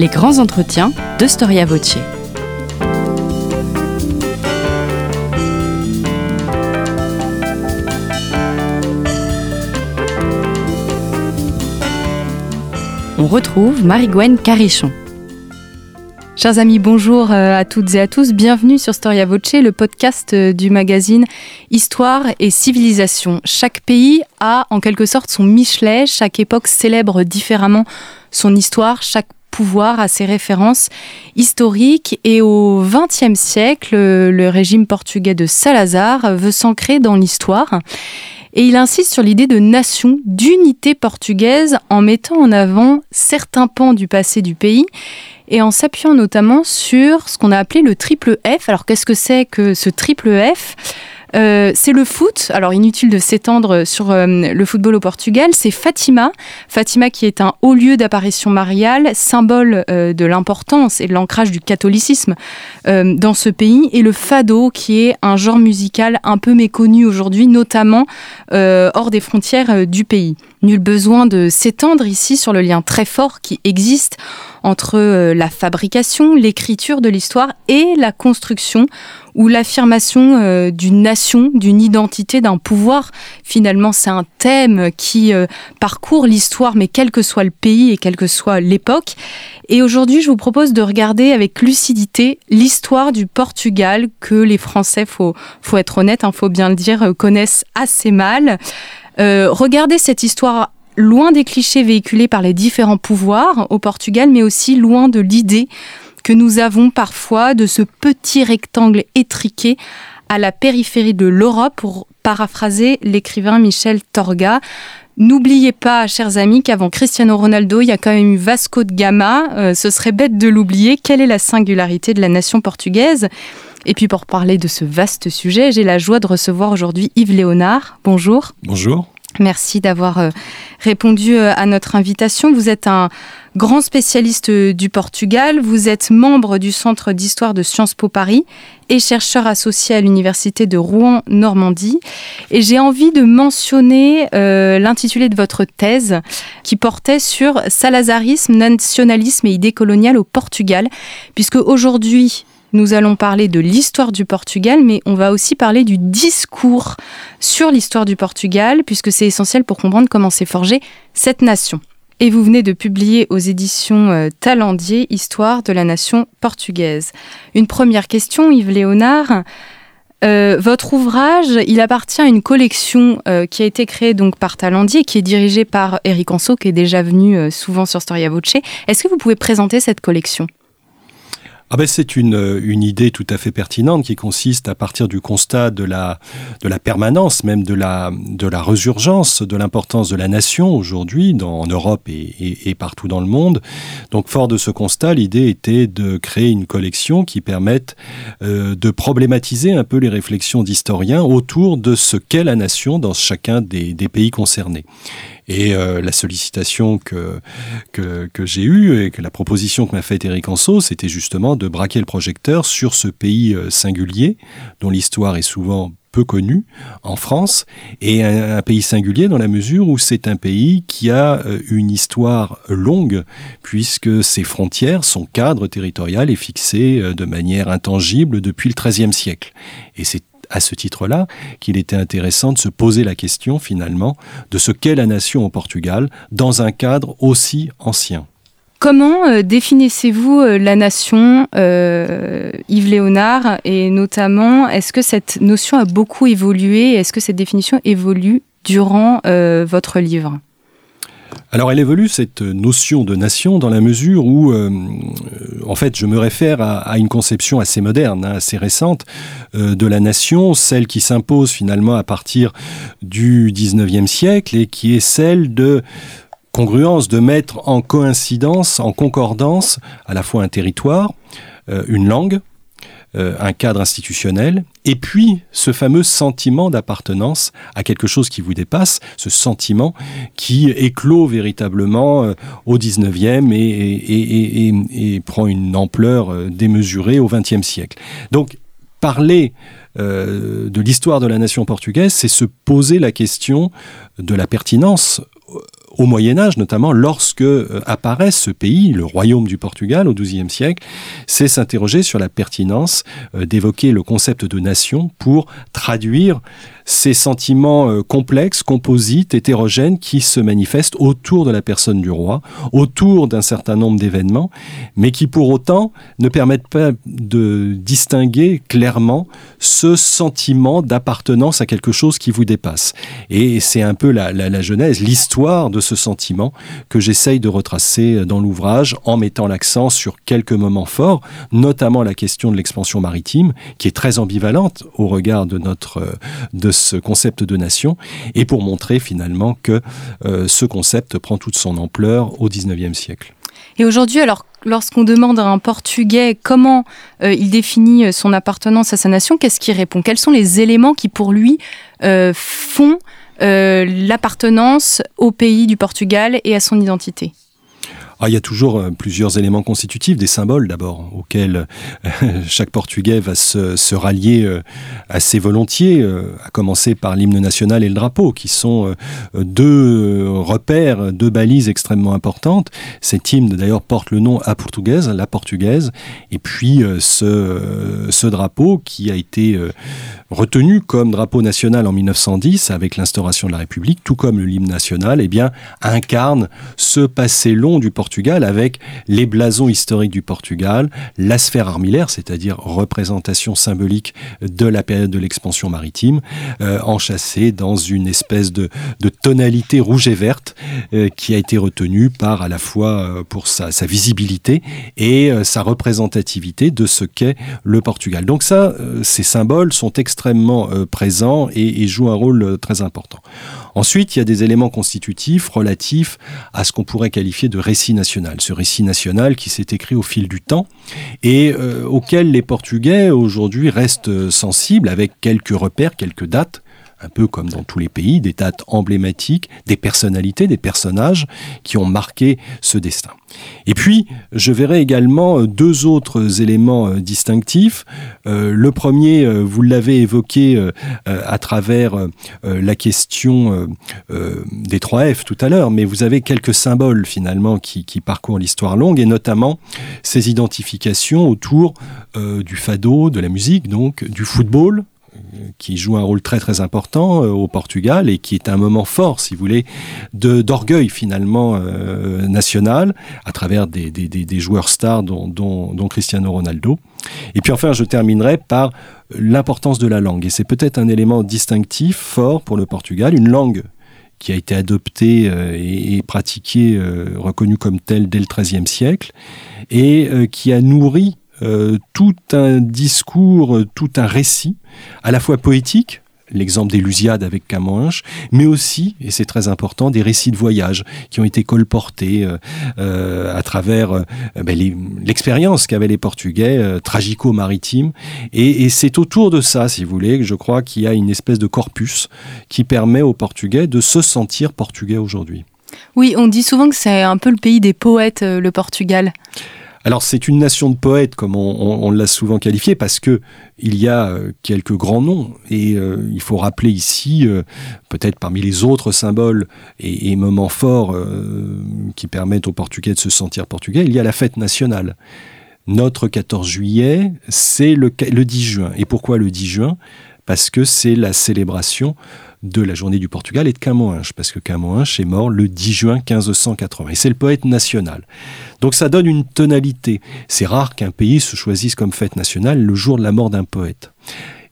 Les grands entretiens de Storia Voce. On retrouve Marie-Gwen Carichon. Chers amis, bonjour euh, à toutes et à tous. Bienvenue sur Storia Voce, le podcast euh, du magazine Histoire et Civilisation. Chaque pays a en quelque sorte son Michelet, chaque époque célèbre différemment son histoire, pouvoir a ses références historiques. Et au XXe siècle, le régime portugais de Salazar veut s'ancrer dans l'histoire. Et il insiste sur l'idée de nation, d'unité portugaise en mettant en avant certains pans du passé du pays et en s'appuyant notamment sur ce qu'on a appelé le triple F. Alors qu'est-ce que c'est que ce triple F? Euh, c'est le foot. Alors inutile de s'étendre sur euh, le football au Portugal. C'est Fatima. Fatima qui est un haut lieu d'apparition mariale, symbole euh, de l'importance et de l'ancrage du catholicisme dans ce pays. Et le fado qui est un genre musical un peu méconnu aujourd'hui, notamment hors des frontières du pays. Nul besoin de s'étendre ici sur le lien très fort qui existe entre euh, la fabrication, l'écriture de l'histoire et la construction ou l'affirmation euh, d'une nation, d'une identité, d'un pouvoir. Finalement, c'est un thème qui euh, parcourt l'histoire, mais quel que soit le pays et quelle que soit l'époque. Et aujourd'hui, je vous propose de regarder avec lucidité l'histoire du Portugal que les Français, faut, faut être honnête, il hein, faut bien le dire, connaissent assez mal. Regardez cette histoire loin des clichés véhiculés par les différents pouvoirs au Portugal, mais aussi loin de l'idée que nous avons parfois de ce petit rectangle étriqué à la périphérie de l'Europe, pour paraphraser l'écrivain Michel Torga. N'oubliez pas, chers amis, qu'avant Cristiano Ronaldo, il y a quand même eu Vasco de Gama. Euh, ce serait bête de l'oublier. Quelle est la singularité de la nation portugaise? Et puis pour parler de ce vaste sujet, j'ai la joie de recevoir aujourd'hui Yves Léonard. Bonjour. Bonjour. Merci d'avoir euh, répondu euh, à notre invitation. Vous êtes un grand spécialiste euh, du Portugal. Vous êtes membre du Centre d'histoire de Sciences Po Paris et chercheur associé à l'Université de Rouen-Normandie. Et j'ai envie de mentionner l'intitulé de votre thèse qui portait sur Salazarisme, nationalisme et idée coloniale au Portugal, puisque aujourd'hui, nous allons parler de l'histoire du Portugal, mais on va aussi parler du discours sur l'histoire du Portugal, puisque c'est essentiel pour comprendre comment s'est forgée cette nation. Et vous venez de publier aux éditions euh, Talendier Histoire de la nation portugaise. Une première question, Yves Léonard. Euh, votre ouvrage, il appartient à une collection euh, qui a été créée donc par Talendier, qui est dirigée par Eric Anso, qui est déjà venu souvent sur Storia Voce. Est-ce que vous pouvez présenter cette collection? Ah ben c'est une, une idée tout à fait pertinente qui consiste à partir du constat de la, de la permanence, même de la, de la résurgence de l'importance de la nation aujourd'hui en Europe et, et, partout dans le monde. Donc fort de ce constat, l'idée était de créer une collection qui permette euh, de problématiser un peu les réflexions d'historiens autour de ce qu'est la nation dans chacun des pays concernés. Et euh, la sollicitation que, que, j'ai eue et que la proposition que m'a faite Eric Anso, c'était justement de braquer le projecteur sur ce pays euh, singulier, dont l'histoire est souvent peu connue en France, et un, un, pays singulier dans la mesure où c'est un pays qui a euh, une histoire longue, puisque ses frontières, son cadre territorial est fixé de manière intangible depuis le XIIIe siècle. Et c'est à ce titre-là qu'il était intéressant de se poser la question finalement de ce qu'est la nation au Portugal dans un cadre aussi ancien. Comment euh, définissez-vous euh, la nation, euh, Yves Léonard, et notamment, est-ce que cette notion a beaucoup évolué Est-ce que cette définition évolue durant votre livre? Alors elle évolue cette notion de nation dans la mesure où, euh, en fait, je me réfère à, une conception assez moderne, hein, assez récente euh, de la nation, celle qui s'impose finalement à partir du 19e siècle et qui est celle de congruence, de mettre en coïncidence, en concordance, à la fois un territoire, euh, une langue, euh, un cadre institutionnel, et puis ce fameux sentiment d'appartenance à quelque chose qui vous dépasse, ce sentiment qui éclot véritablement euh, au 19e et, prend une ampleur euh, démesurée au 20e siècle. Donc parler de l'histoire de la nation portugaise, c'est se poser la question de la pertinence au Moyen Âge notamment, lorsque apparaît ce pays, le royaume du Portugal au XIIe siècle, c'est s'interroger sur la pertinence d'évoquer le concept de nation pour traduire ces sentiments euh, complexes, composites, hétérogènes qui se manifestent autour de la personne du roi, autour d'un certain nombre d'événements, mais qui pour autant ne permettent pas de distinguer clairement ce sentiment d'appartenance à quelque chose qui vous dépasse. Et c'est un peu la, la, genèse, l'histoire de ce sentiment que j'essaye de retracer dans l'ouvrage en mettant l'accent sur quelques moments forts, notamment la question de l'expansion maritime, qui est très ambivalente au regard de notre euh, de ce concept de nation et pour montrer finalement que euh, ce concept prend toute son ampleur au XIXe siècle. Et aujourd'hui, alors, lorsqu'on demande à un Portugais comment euh, il définit son appartenance à sa nation, qu'est-ce qu'il répond? Quels sont les éléments qui, pour lui, font l'appartenance au pays du Portugal et à son identité ah, il y a toujours euh, plusieurs éléments constitutifs, des symboles d'abord, auxquels euh, chaque Portugais va se, rallier euh, assez volontiers, à commencer par l'hymne national et le drapeau, qui sont deux repères, deux balises extrêmement importantes. Cet hymne d'ailleurs porte le nom à portugaise, la portugaise, et puis ce, drapeau qui a été retenu comme drapeau national en 1910 avec l'instauration de la République, tout comme le hymne national, eh bien, incarne ce passé long du Portugal avec les blasons historiques du Portugal, la sphère armillaire, c'est-à-dire représentation symbolique de la période de l'expansion maritime, euh, enchâssée dans une espèce de, tonalité rouge et verte euh, qui a été retenue par à la fois euh, pour sa, visibilité et sa représentativité de ce qu'est le Portugal. Donc ça, ces symboles sont extrêmement extrêmement euh, présent et, joue un rôle euh, très important. Ensuite, il y a des éléments constitutifs relatifs à ce qu'on pourrait qualifier de récit Ce récit national qui s'est écrit au fil du temps et euh, auquel les Portugais aujourd'hui restent sensibles avec quelques repères, quelques dates un peu comme dans tous les pays, des dates emblématiques, des personnalités, des personnages qui ont marqué ce destin. Et puis, je verrai également euh, deux autres éléments euh, distinctifs. Euh, le premier, vous l'avez évoqué à travers la question des trois F tout à l'heure, mais vous avez quelques symboles finalement qui parcourent l'histoire longue, et notamment ces identifications autour du fado, de la musique, donc du football, qui joue un rôle très très important euh, au Portugal et qui est un moment fort, si vous voulez, d'orgueil finalement euh, national à travers des, des, joueurs stars dont, Cristiano Ronaldo. Et puis enfin, je terminerai par l'importance de la langue. Et c'est peut-être un élément distinctif, fort pour le Portugal, une langue qui a été adoptée euh, et, pratiquée, reconnue comme telle dès le XIIIe siècle, et qui a nourri euh, tout un discours, euh, tout un récit, à la fois poétique, l'exemple des Lusiades avec Camões, mais aussi, et c'est très important, des récits de voyage qui ont été colportés euh, à travers ben, l'expérience qu'avaient les Portugais, tragico-maritime. Et, et c'est autour de ça, si vous voulez, que je crois qu'il y a une espèce de corpus qui permet aux Portugais de se sentir portugais aujourd'hui. Oui, on dit souvent que c'est un peu le pays des poètes, le Portugal. Alors c'est une nation de poètes, comme on, l'a souvent qualifié, parce que il y a euh, quelques grands noms et euh, il faut rappeler ici, euh, peut-être parmi les autres symboles et, moments forts qui permettent aux Portugais de se sentir portugais, il y a la fête nationale. Notre 14 juillet, c'est le, le 10 juin. Et pourquoi le 10 juin? Parce que c'est la célébration de la journée du Portugal et de Camões, parce que Camões est mort le 10 juin 1580. Et c'est le poète national. Donc ça donne une tonalité. C'est rare qu'un pays se choisisse comme fête nationale le jour de la mort d'un poète.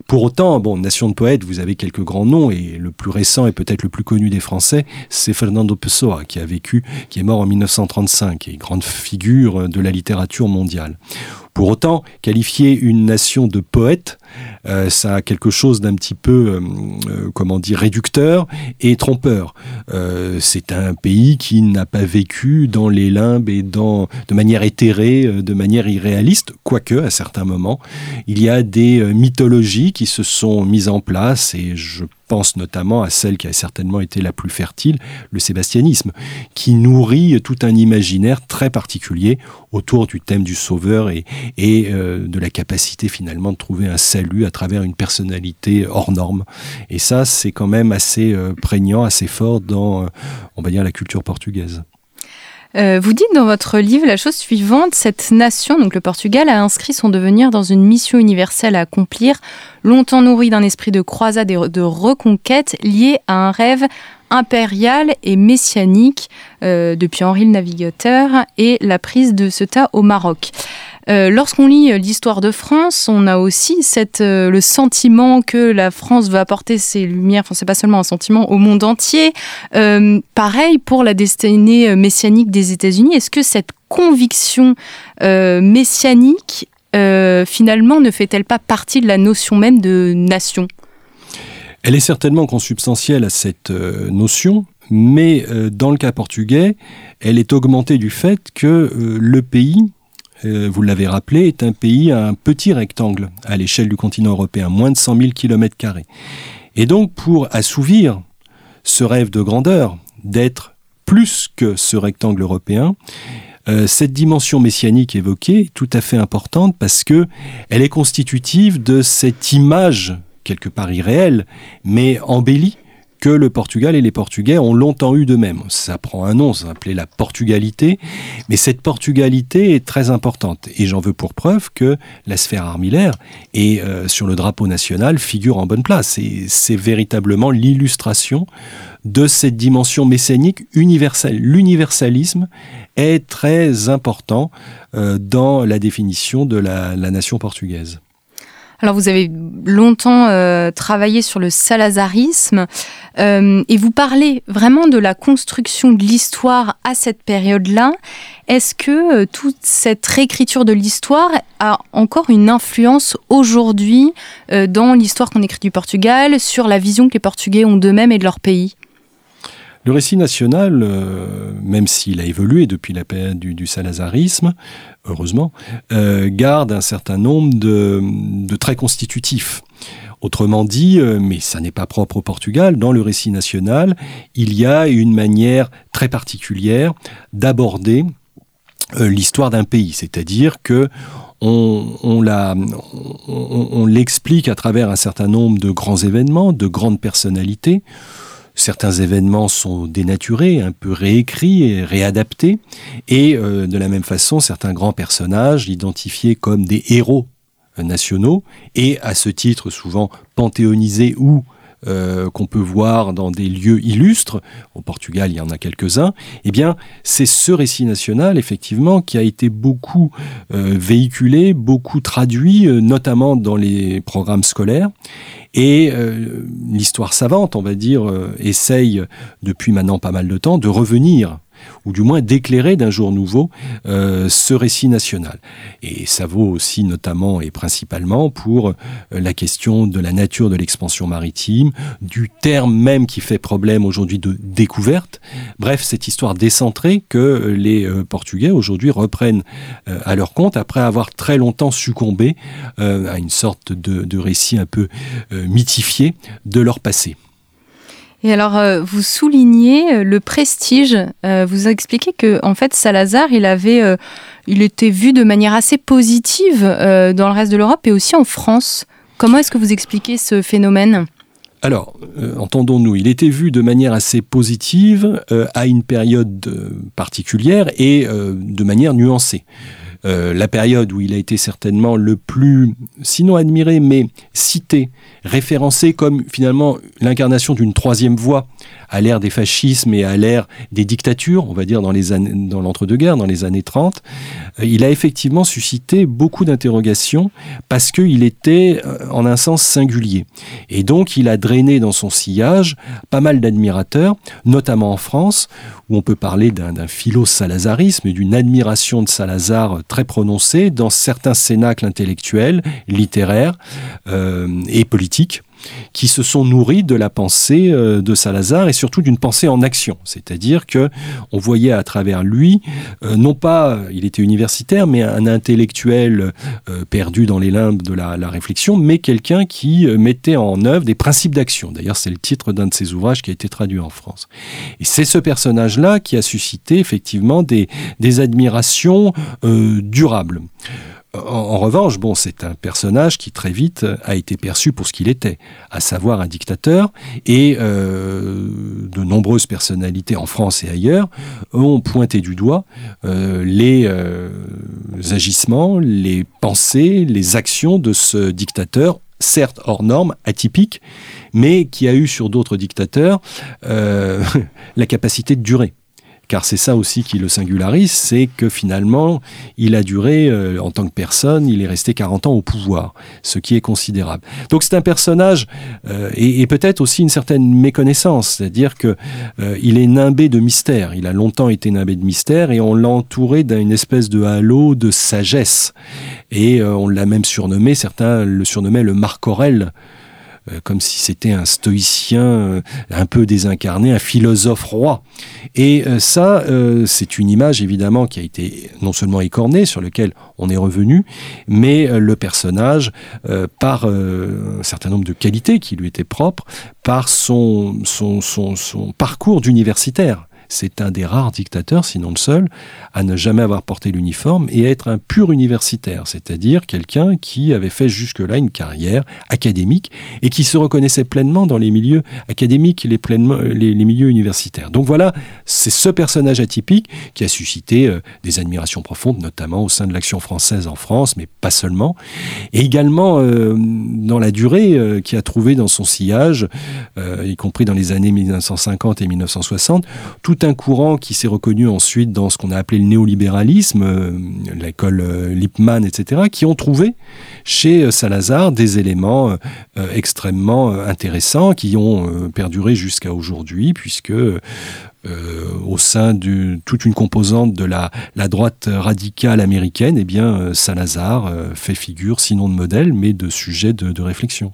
Pour autant, bon, nation de poètes, vous avez quelques grands noms, et le plus récent et peut-être le plus connu des Français, c'est Fernando Pessoa, qui a vécu, qui est mort en 1935, et grande figure de la littérature mondiale. Pour autant, qualifier une nation de poète, euh, ça a quelque chose d'un petit peu, euh, euh, comment dire, réducteur et trompeur. c'est un pays qui n'a pas vécu dans les limbes et dans, de manière éthérée, de manière irréaliste, quoique à certains moments, il y a des mythologies qui se sont mises en place et je pense notamment à celle qui a certainement été la plus fertile, le sébastianisme, qui nourrit tout un imaginaire très particulier autour du thème du sauveur et, euh, de la capacité finalement de trouver un salut à travers une personnalité hors norme. Et ça, c'est quand même assez euh, prégnant, assez fort dans, euh, on va dire, la culture portugaise. Euh, vous dites dans votre livre la chose suivante, cette nation, donc le Portugal, a inscrit son devenir dans une mission universelle à accomplir, longtemps nourrie d'un esprit de croisade et de reconquête lié à un rêve impérial et messianique euh, depuis Henri le Navigateur et la prise de Ceuta au Maroc. Euh, lorsqu'on lit euh, l'histoire de France, on a aussi euh, le sentiment que la France veut apporter ses lumières, enfin c'est pas seulement un sentiment, au monde entier. pareil pour la destinée messianique des États-Unis. Est-ce que cette conviction messianique, finalement, ne fait-elle pas partie de la notion même de nation? Elle est certainement consubstantielle à cette notion, mais dans le cas portugais, elle est augmentée du fait que le pays euh, vous l'avez rappelé, est un pays à un petit rectangle à l'échelle du continent européen, moins de 100 000 km. Et donc, pour assouvir ce rêve de grandeur, d'être plus que ce rectangle européen, euh, cette dimension messianique évoquée est tout à fait importante parce que elle est constitutive de cette image quelque part irréelle, mais embellie que le Portugal et les Portugais ont longtemps eu de même. Ça prend un nom, ça s'appelait la portugalité, mais cette portugalité est très importante. Et j'en veux pour preuve que la sphère armillaire et euh, sur le drapeau national figure en bonne place. Et c'est véritablement l'illustration de cette dimension messianique universelle. L'universalisme est très important euh, dans la définition de la nation portugaise. Alors vous avez longtemps euh, travaillé sur le salazarisme euh, et vous parlez vraiment de la construction de l'histoire à cette période-là. Est-ce que euh, toute cette réécriture de l'histoire a encore une influence aujourd'hui dans l'histoire qu'on écrit du Portugal, sur la vision que les Portugais ont d'eux-mêmes et de leur pays? Le récit national, euh, même s'il a évolué depuis la période du, salazarisme, heureusement, euh, garde un certain nombre de, traits constitutifs. Autrement dit, euh, mais ça n'est pas propre au Portugal, dans le récit national, il y a une manière très particulière d'aborder l'histoire d'un pays, c'est-à-dire que on, on l'explique à travers un certain nombre de grands événements, de grandes personnalités, certains événements sont dénaturés, un peu réécrits et réadaptés, et euh, de la même façon, certains grands personnages identifiés comme des héros nationaux, et à ce titre souvent panthéonisés ou euh, qu'on peut voir dans des lieux illustres, au Portugal il y en a quelques-uns, eh bien c'est ce récit national effectivement qui a été beaucoup euh, véhiculé, beaucoup traduit, euh, notamment dans les programmes scolaires. Et l'histoire savante, on va dire, essaye depuis maintenant pas mal de temps de revenir ou du moins d'éclairer d'un jour nouveau euh, ce récit national. Et ça vaut aussi notamment et principalement pour euh, la question de la nature de l'expansion maritime, du terme même qui fait problème aujourd'hui de découverte. Bref, cette histoire décentrée que les euh, Portugais aujourd'hui reprennent à leur compte après avoir très longtemps succombé à une sorte de récit un peu mythifié de leur passé. Et alors, euh, vous soulignez euh, le prestige. Euh, vous expliquez que, en fait, Salazar, il avait, il était vu de manière assez positive dans le reste de l'Europe et aussi en France. Comment est-ce que vous expliquez ce phénomène? Alors, entendons-nous, il était vu de manière assez positive à une période particulière et de manière nuancée. La période où il a été certainement le plus, sinon admiré, mais cité référencé comme finalement l'incarnation d'une troisième voie à l'ère des fascismes et à l'ère des dictatures, on va dire dans les années, dans l'entre-deux-guerres, dans les années 30, euh, il a effectivement suscité beaucoup d'interrogations parce qu'il était euh, en un sens singulier. Et donc il a drainé dans son sillage pas mal d'admirateurs, notamment en France, où on peut parler d'un philo-salazarisme, d'une admiration de Salazar très prononcée dans certains cénacles intellectuels, littéraires euh, et politiques qui se sont nourris de la pensée euh, de Salazar et surtout d'une pensée en action. C'est-à-dire que on voyait à travers lui, euh, non pas, il était universitaire, mais un intellectuel euh, perdu dans les limbes de la, réflexion, mais quelqu'un qui mettait en œuvre des principes d'action. D'ailleurs, c'est le titre d'un de ses ouvrages qui a été traduit en France. Et c'est ce personnage-là qui a suscité effectivement des admirations durables. En, revanche, bon, c'est un personnage qui très vite a été perçu pour ce qu'il était, à savoir un dictateur, et euh, de nombreuses personnalités en France et ailleurs ont pointé du doigt euh, les euh, agissements, les pensées, les actions de ce dictateur certes hors norme, atypique, mais qui a eu sur d'autres dictateurs la capacité de durer car c'est ça aussi qui le singularise, c'est que finalement, il a duré, euh, en tant que personne, il est resté 40 ans au pouvoir, ce qui est considérable. Donc c'est un personnage, euh, et, peut-être aussi une certaine méconnaissance, c'est-à-dire que euh, il est nimbé de mystère, il a longtemps été nimbé de mystère, et on l'a entouré d'une espèce de halo de sagesse, et on l'a même surnommé, certains le surnommaient le Marc Aurel euh, comme si c'était un stoïcien euh, un peu désincarné, un philosophe roi. Et euh, ça, c'est une image évidemment qui a été non seulement écornée, sur lequel on est revenu, mais le personnage, par un certain nombre de qualités qui lui étaient propres, par son, son, son, son parcours d'universitaire c'est un des rares dictateurs, sinon le seul, à ne jamais avoir porté l'uniforme et à être un pur universitaire, c'est-à-dire quelqu'un qui avait fait jusque-là une carrière académique et qui se reconnaissait pleinement dans les milieux académiques et les, milieux universitaires. Donc voilà, c'est ce personnage atypique qui a suscité euh, des admirations profondes, notamment au sein de l'action française en France, mais pas seulement, et également euh, dans la durée euh, qui a trouvé dans son sillage, y compris dans les années 1950 et 1960, tout un courant qui s'est reconnu ensuite dans ce qu'on a appelé le néolibéralisme, euh, l'école euh, Lippmann, etc., qui ont trouvé chez euh, Salazar des éléments extrêmement intéressants qui ont perduré jusqu'à aujourd'hui, puisque au sein de toute une composante de la, droite radicale américaine, eh bien, Salazar fait figure, sinon de modèle, mais de sujet de réflexion.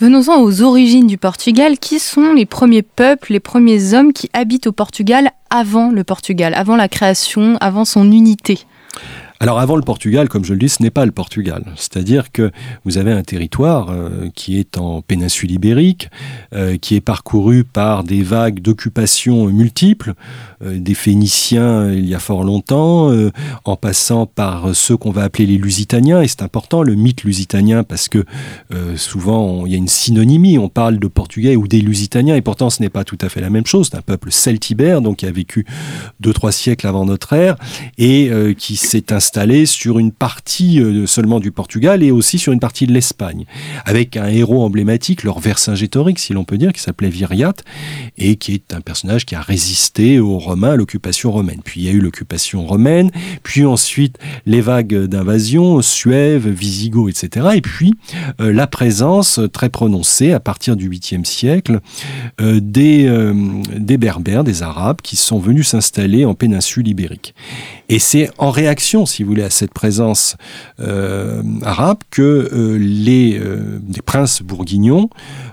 Venons-en aux origines du Portugal. Qui sont les premiers peuples, les premiers hommes qui habitent au Portugal avant le Portugal, avant la création, avant son unité alors avant le Portugal, comme je le dis, ce n'est pas le Portugal. C'est-à-dire que vous avez un territoire euh, qui est en péninsule ibérique, euh, qui est parcouru par des vagues d'occupation multiples, euh, des Phéniciens il y a fort longtemps, en passant par ceux qu'on va appeler les Lusitaniens. Et c'est important le mythe lusitanien parce que souvent il y a une synonymie. On parle de Portugais ou des Lusitaniens et pourtant ce n'est pas tout à fait la même chose. C'est un peuple celtibère donc qui a vécu deux trois siècles avant notre ère et qui s'est installé sur une partie euh, seulement du Portugal et aussi sur une partie de l'Espagne, avec un héros emblématique, leur Vercingétorix, si l'on peut dire, qui s'appelait Viriat, et qui est un personnage qui a résisté aux Romains, à l'occupation romaine. Puis il y a eu l'occupation romaine, puis ensuite les vagues d'invasion, Suève, Visigoth, etc. Et puis euh, la présence très prononcée à partir du 8e siècle euh, des, des Berbères, des Arabes, qui sont venus s'installer en péninsule ibérique. Et c'est en réaction, si vous voulez, à cette présence euh, arabe que euh, les, euh, princes bourguignons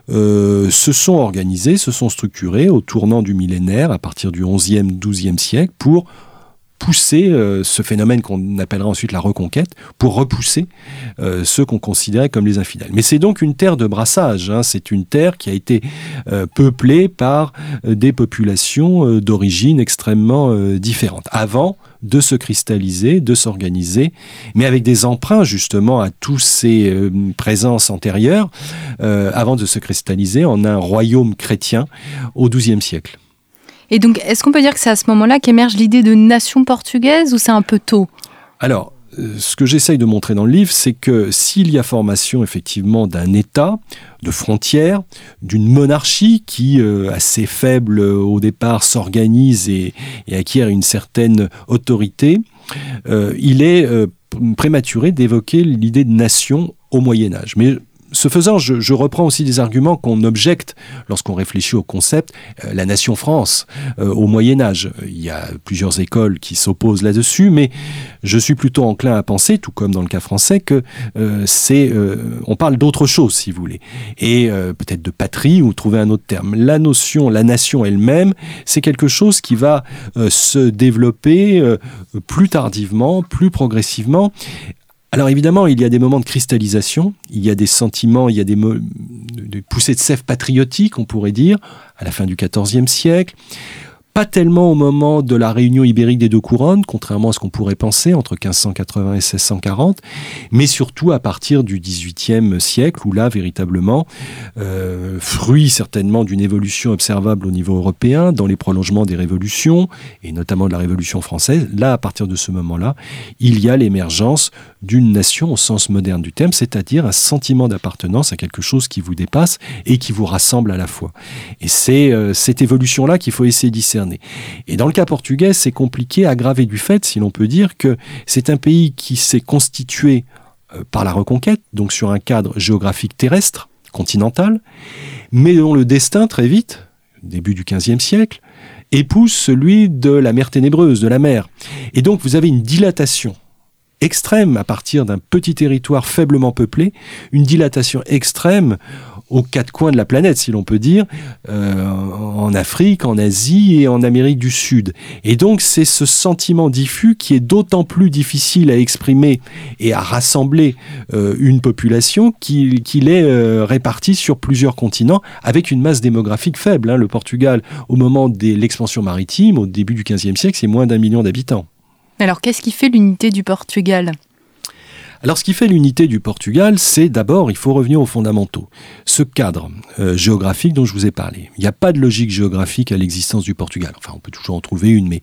se sont organisés, se sont structurés au tournant du millénaire, à partir du 11e, 12e siècle, pour pousser ce phénomène qu'on appellera ensuite la reconquête, pour repousser ceux qu'on considérait comme les infidèles. Mais c'est donc une terre de brassage, hein. c'est une terre qui a été peuplée par des populations d'origine extrêmement différentes. Avant, de se cristalliser, de s'organiser, mais avec des emprunts justement à tous ces euh, présences antérieures, euh, avant de se cristalliser en un royaume chrétien au XIIe siècle. Et donc, est-ce qu'on peut dire que c'est à ce moment-là qu'émerge l'idée de nation portugaise ou c'est un peu tôt? Alors, euh, ce que j'essaye de montrer dans le livre, c'est que s'il y a formation effectivement d'un État, de frontières, d'une monarchie qui, euh, assez faible euh, au départ, s'organise et, acquiert une certaine autorité, il est prématuré d'évoquer l'idée de nation au Moyen Âge. Ce faisant, je, reprends aussi des arguments qu'on objecte lorsqu'on réfléchit au concept euh, la nation France euh, au Moyen Âge. Il y a plusieurs écoles qui s'opposent là-dessus, mais je suis plutôt enclin à penser, tout comme dans le cas français, que euh, c'est on parle d'autre chose, si vous voulez, et peut-être de patrie ou trouver un autre terme. La notion, la nation elle-même, c'est quelque chose qui va se développer plus tardivement, plus progressivement, alors évidemment, il y a des moments de cristallisation, il y a des sentiments, il y a des, poussées de sève patriotique, on pourrait dire, à la fin du XIVe siècle pas tellement au moment de la réunion ibérique des deux couronnes, contrairement à ce qu'on pourrait penser entre 1580 et 1640, mais surtout à partir du XVIIIe siècle, où là, véritablement, euh, fruit certainement d'une évolution observable au niveau européen, dans les prolongements des révolutions, et notamment de la Révolution française, là, à partir de ce moment-là, il y a l'émergence d'une nation au sens moderne du terme, c'est-à-dire un sentiment d'appartenance à quelque chose qui vous dépasse et qui vous rassemble à la fois. Et c'est euh, cette évolution-là qu'il faut essayer et dans le cas portugais, c'est compliqué, aggravé du fait, si l'on peut dire, que c'est un pays qui s'est constitué euh, par la reconquête, donc sur un cadre géographique terrestre, continental, mais dont le destin, très vite, début du XVe siècle, épouse celui de la mer ténébreuse, de la mer. Et donc vous avez une dilatation extrême à partir d'un petit territoire faiblement peuplé, une dilatation extrême aux quatre coins de la planète, si l'on peut dire, euh, en Afrique, en Asie et en Amérique du Sud. Et donc c'est ce sentiment diffus qui est d'autant plus difficile à exprimer et à rassembler euh, une population qu'il est euh, réparti sur plusieurs continents avec une masse démographique faible. Hein. Le Portugal, au moment de l'expansion maritime, au début du XVe siècle, c'est moins d'un million d'habitants. Alors qu'est-ce qui fait l'unité du Portugal? Alors ce qui fait l'unité du Portugal, c'est d'abord, il faut revenir aux fondamentaux. Ce cadre euh, géographique dont je vous ai parlé. Il n'y a pas de logique géographique à l'existence du Portugal. Enfin, on peut toujours en trouver une, mais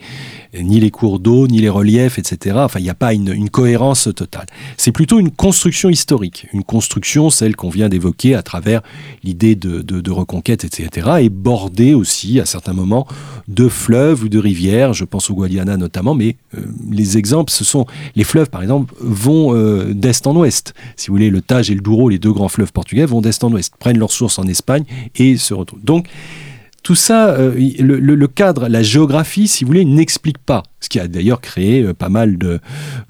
ni les cours d'eau, ni les reliefs, etc. Enfin, il n'y a pas une, cohérence totale. C'est plutôt une construction historique. Une construction, celle qu'on vient d'évoquer à travers l'idée de, reconquête, etc. Et bordée aussi, à certains moments, de fleuves ou de rivières. Je pense au Guadiana notamment, mais euh, les exemples, ce sont les fleuves, par exemple, vont euh, d'est en ouest. Si vous voulez, le Tage et le Douro, les deux grands fleuves portugais, vont d'est en ouest, prennent leur source en Espagne et se retrouvent. Donc, tout ça, euh, le, cadre, la géographie, si vous voulez, n'explique pas. Ce qui a d'ailleurs créé euh, pas mal euh,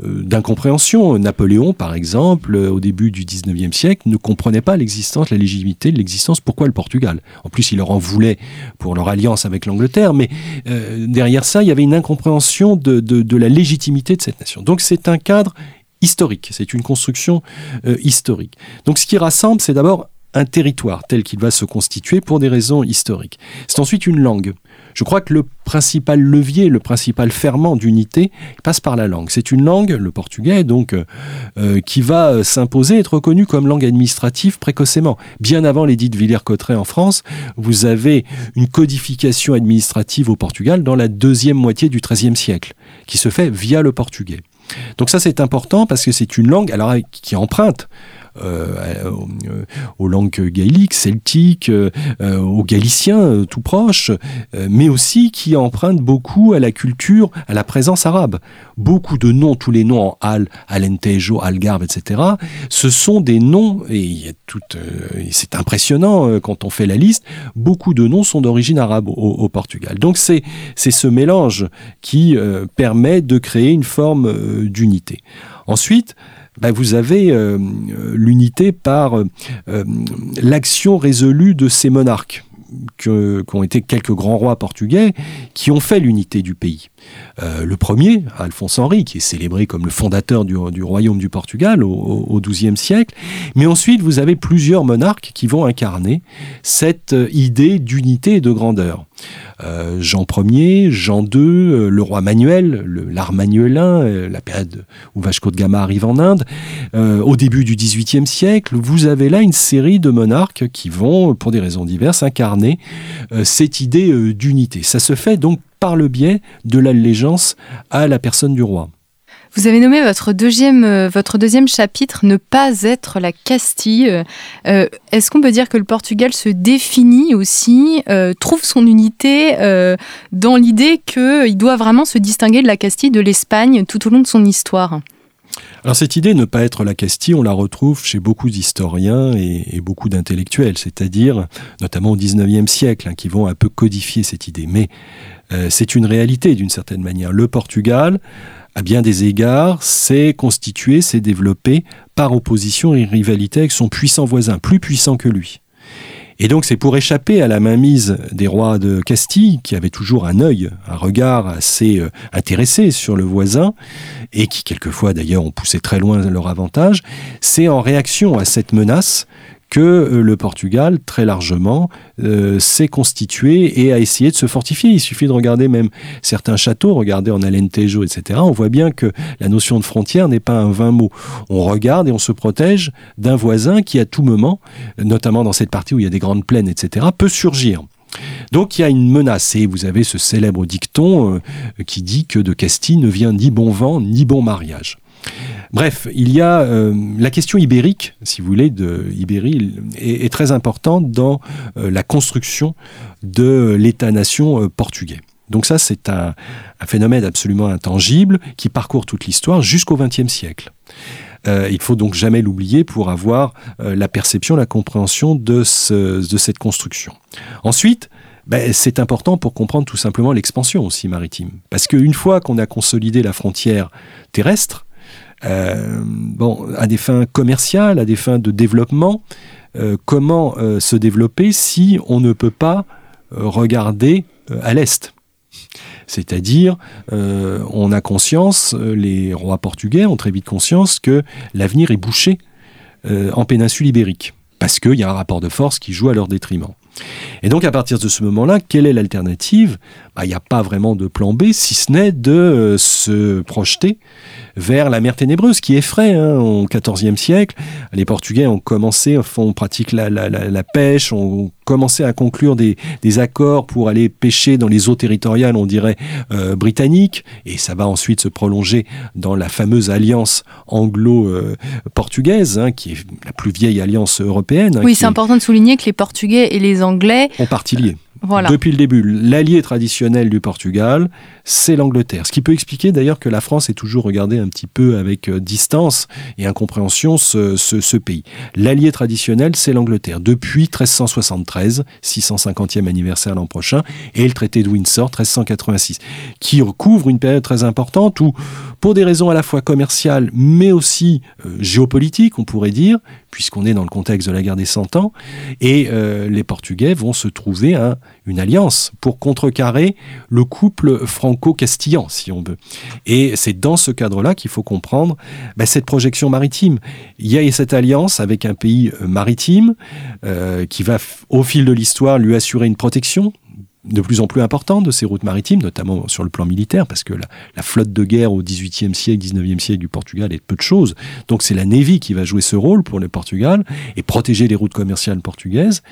d'incompréhension. Napoléon, par exemple, au début du 19e siècle, ne comprenait pas l'existence, la légitimité de l'existence. Pourquoi le Portugal? En plus, il leur en voulait pour leur alliance avec l'Angleterre, mais derrière ça, il y avait une incompréhension de, de la légitimité de cette nation. Donc c'est un cadre historique, c'est une construction euh, historique. Donc ce qui rassemble, c'est d'abord un territoire tel qu'il va se constituer pour des raisons historiques. C'est ensuite une langue. Je crois que le principal levier, le principal ferment d'unité passe par la langue. C'est une langue, le portugais, donc, euh, euh, qui va s'imposer, être reconnue comme langue administrative précocement. Bien avant l'édit de Villers-Cotterêts en France, vous avez une codification administrative au Portugal dans la deuxième moitié du XIIIe siècle, qui se fait via le portugais. Donc ça c'est important parce que c'est une langue alors qui emprunte aux langues gaéliques, celtiques, euh, aux galiciens tout proches, euh, mais aussi qui emprunte beaucoup à la culture, à la présence arabe. Beaucoup de noms, tous les noms en Al, Alentejo, Algarve, etc., ce sont des noms, et c'est impressionnant quand on fait la liste, beaucoup de noms sont d'origine arabe au, Portugal. Donc c'est ce mélange qui permet de créer une forme d'unité. Ensuite, bah, vous avez euh, l'unité par euh, euh, l'action résolue de ces monarques qui ont été quelques grands rois portugais qui ont fait l'unité du pays. le premier, Alphonse Henri, qui est célébré comme le fondateur du, royaume du Portugal au XIIe siècle, mais ensuite vous avez plusieurs monarques qui vont incarner cette idée d'unité et de grandeur. Euh, Jean Ier, Jean II, euh, le roi Manuel, l'art manuelin, euh, la période où Vasco de Gama arrive en Inde, au début du XVIIIe siècle, vous avez là une série de monarques qui vont, pour des raisons diverses, incarner cette idée d'unité. Ça se fait donc par le biais de l'allégeance à la personne du roi. Vous avez nommé votre deuxième, euh, votre deuxième chapitre Ne pas être la Castille. Euh, est-ce qu'on peut dire que le Portugal se définit aussi, euh, trouve son unité dans l'idée qu'il doit vraiment se distinguer de la Castille, de l'Espagne tout au long de son histoire? Alors cette idée ne pas être la Castille, on la retrouve chez beaucoup d'historiens et, beaucoup d'intellectuels, c'est-à-dire notamment au XIXe siècle, hein, qui vont un peu codifier cette idée. Mais c'est une réalité d'une certaine manière. Le Portugal, à bien des égards, s'est constitué, s'est développé par opposition et rivalité avec son puissant voisin, plus puissant que lui. Et donc c'est pour échapper à la mainmise des rois de Castille, qui avaient toujours un œil, un regard assez euh, intéressé sur le voisin, et qui quelquefois d'ailleurs ont poussé très loin leur avantage, c'est en réaction à cette menace que euh, le Portugal, très largement, euh, s'est constitué et a essayé de se fortifier. Il suffit de regarder même certains châteaux, regarder en Alentejo, etc. On voit bien que la notion de frontière n'est pas un vain mot. On regarde et on se protège d'un voisin qui, à tout moment, notamment dans cette partie où il y a des grandes plaines, etc., peut surgir. Donc il y a une menace et vous avez ce célèbre dicton euh, qui dit que de Castille ne vient ni bon vent ni bon mariage. Bref, il y a euh, la question ibérique, si vous voulez, de Ibérie, est, très importante dans euh, la construction de l'État-nation euh, portugais. Donc ça, c'est un, phénomène absolument intangible qui parcourt toute l'histoire jusqu'au XXe siècle. il faut donc jamais l'oublier pour avoir la perception, la compréhension de, cette construction. Ensuite, ben, c'est important pour comprendre tout simplement l'expansion aussi maritime. Parce qu'une fois qu'on a consolidé la frontière terrestre, euh, bon, à des fins commerciales, à des fins de développement, euh, comment euh, se développer si on ne peut pas regarder à l'est? C'est-à-dire, on a conscience, les rois portugais ont très vite conscience que l'avenir est bouché en péninsule ibérique, parce qu'il y a un rapport de force qui joue à leur détriment. Et donc à partir de ce moment-là, quelle est l'alternative bah, Il n'y a pas vraiment de plan B, si ce n'est de se projeter vers la mer ténébreuse, qui effraie hein, au XIVe siècle. Les Portugais ont commencé, on pratique la, la, pêche, ont commencé à conclure des, accords pour aller pêcher dans les eaux territoriales, on dirait, euh, britanniques, et ça va ensuite se prolonger dans la fameuse alliance anglo-portugaise, hein, qui est la plus vieille alliance européenne. Hein, oui, c'est important de souligner que les Portugais et les Anglais ont parti liés. Depuis le début, l'allié traditionnel du Portugal, c'est l'Angleterre. Ce qui peut expliquer d'ailleurs que la France ait toujours regardé un petit peu avec euh, distance et incompréhension ce, ce, pays. L'allié traditionnel, c'est l'Angleterre. Depuis 1373, 650e anniversaire l'an prochain, et le traité de Windsor, 1386, qui recouvre une période très importante où, pour des raisons à la fois commerciales, mais aussi euh, géopolitiques, on pourrait dire, puisqu'on est dans le contexte de la guerre des Cent Ans, et euh, les Portugais vont se trouver une alliance pour contrecarrer le couple franco-castillan, si on veut. Et c'est dans ce cadre-là qu'il faut comprendre ben, cette projection maritime. Il y a cette alliance avec un pays maritime euh, qui va, au fil de l'histoire, lui assurer une protection de plus en plus important de ces routes maritimes, notamment sur le plan militaire, parce que la, flotte de guerre au XVIIIe siècle, XIXe siècle du Portugal est peu de choses. Donc c'est la Navy qui va jouer ce rôle pour le Portugal et protéger les routes commerciales portugaises,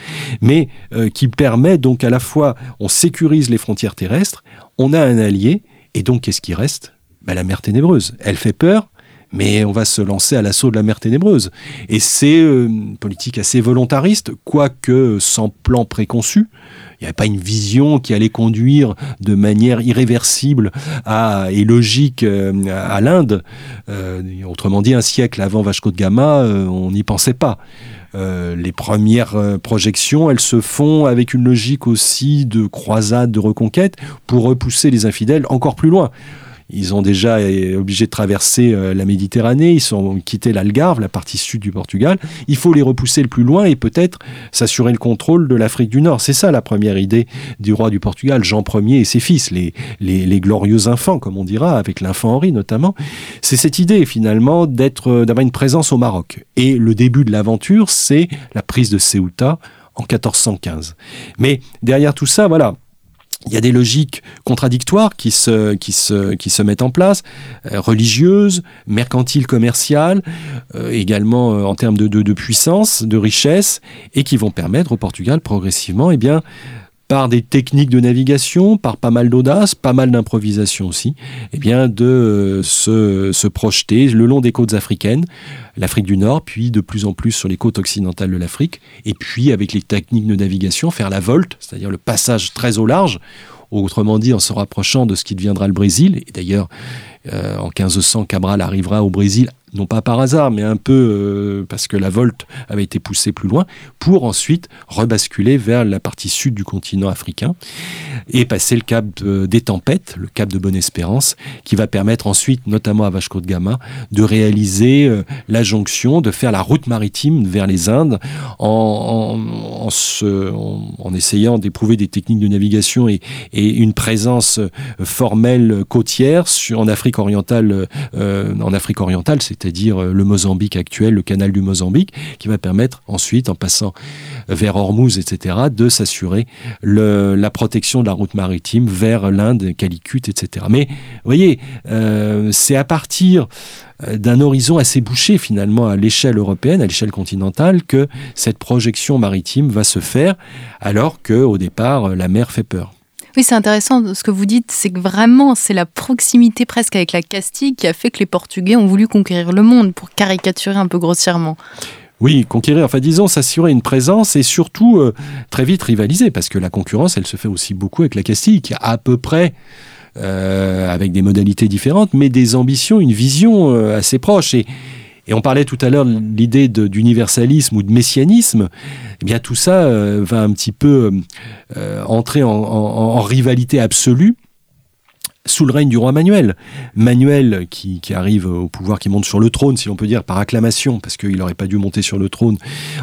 mais euh, qui permet donc à la fois, on sécurise les frontières terrestres, on a un allié, et donc qu'est-ce qui reste? Ben, La mer ténébreuse. Elle fait peur, mais on va se lancer à l'assaut de la mer ténébreuse. Et c'est euh, une politique assez volontariste, quoique sans plan préconçu. Il n'y avait pas une vision qui allait conduire de manière irréversible à, et logique euh, à l'Inde. Euh, autrement dit, un siècle avant Vasco de Gama, on n'y pensait pas. les premières projections, elles se font avec une logique aussi de croisade, de reconquête, pour repousser les infidèles encore plus loin. Ils ont déjà été obligés de traverser euh, la Méditerranée, ils ont quitté l'Algarve, la partie sud du Portugal. Il faut les repousser le plus loin et peut-être s'assurer le contrôle de l'Afrique du Nord. C'est ça la première idée du roi du Portugal, Jean Ier et ses fils, les, les, glorieux enfants, comme on dira, avec l'infant Henri notamment. C'est cette idée finalement d'être, euh, d'avoir une présence au Maroc. Et le début de l'aventure, c'est la prise de Ceuta en 1415. Mais derrière tout ça, voilà, il y a des logiques contradictoires qui se, qui se, qui se mettent en place, euh, religieuses, mercantiles, commerciales, euh, également euh, en termes de, de, puissance, de richesse, et qui vont permettre au Portugal progressivement eh bien, par des techniques de navigation, par pas mal d'audace, pas mal d'improvisation aussi, eh bien de euh, se, projeter le long des côtes africaines, l'Afrique du Nord, puis de plus en plus sur les côtes occidentales de l'Afrique, et puis avec les techniques de navigation, faire la volte, c'est-à-dire le passage très au large, autrement dit en se rapprochant de ce qui deviendra le Brésil. Et d'ailleurs, euh, en 1500, Cabral arrivera au Brésil non pas par hasard, mais un peu euh, parce que la volte avait été poussée plus loin, pour ensuite rebasculer vers la partie sud du continent africain et passer le cap des tempêtes, le cap de Bonne-Espérance, qui va permettre ensuite, notamment à Vasco de Gama, de réaliser euh, la jonction, de faire la route maritime vers les Indes en, en, essayant d'éprouver des techniques de navigation et, une présence euh, formelle côtière en Afrique orientale, en Afrique orientale, c'est c'est-à-dire euh, le Mozambique actuel, le canal du Mozambique, qui va permettre ensuite, en passant vers Hormuz, etc., de s'assurer la protection de la route maritime vers l'Inde, Calicut, etc. Mais vous voyez, euh, c'est à partir euh, d'un horizon assez bouché finalement à l'échelle européenne, à l'échelle continentale, que cette projection maritime va se faire, alors que au départ la mer fait peur. Oui, c'est intéressant ce que vous dites, c'est que vraiment c'est la proximité presque avec la Castille qui a fait que les Portugais ont voulu conquérir le monde, pour caricaturer un peu grossièrement. Oui, conquérir, enfin disons, s'assurer une présence et surtout euh, très vite rivaliser, parce que la concurrence, elle se fait aussi beaucoup avec la Castille, qui a à peu près, euh, avec des modalités différentes, mais des ambitions, une vision euh, assez proche. Et, et on parlait tout à l'heure de l'idée d'universalisme ou de messianisme. Eh bien, tout ça euh, va un petit peu euh, entrer en, rivalité absolue sous le règne du roi Manuel. Manuel qui, arrive au pouvoir, qui monte sur le trône, si on peut dire, par acclamation, parce qu'il n'aurait pas dû monter sur le trône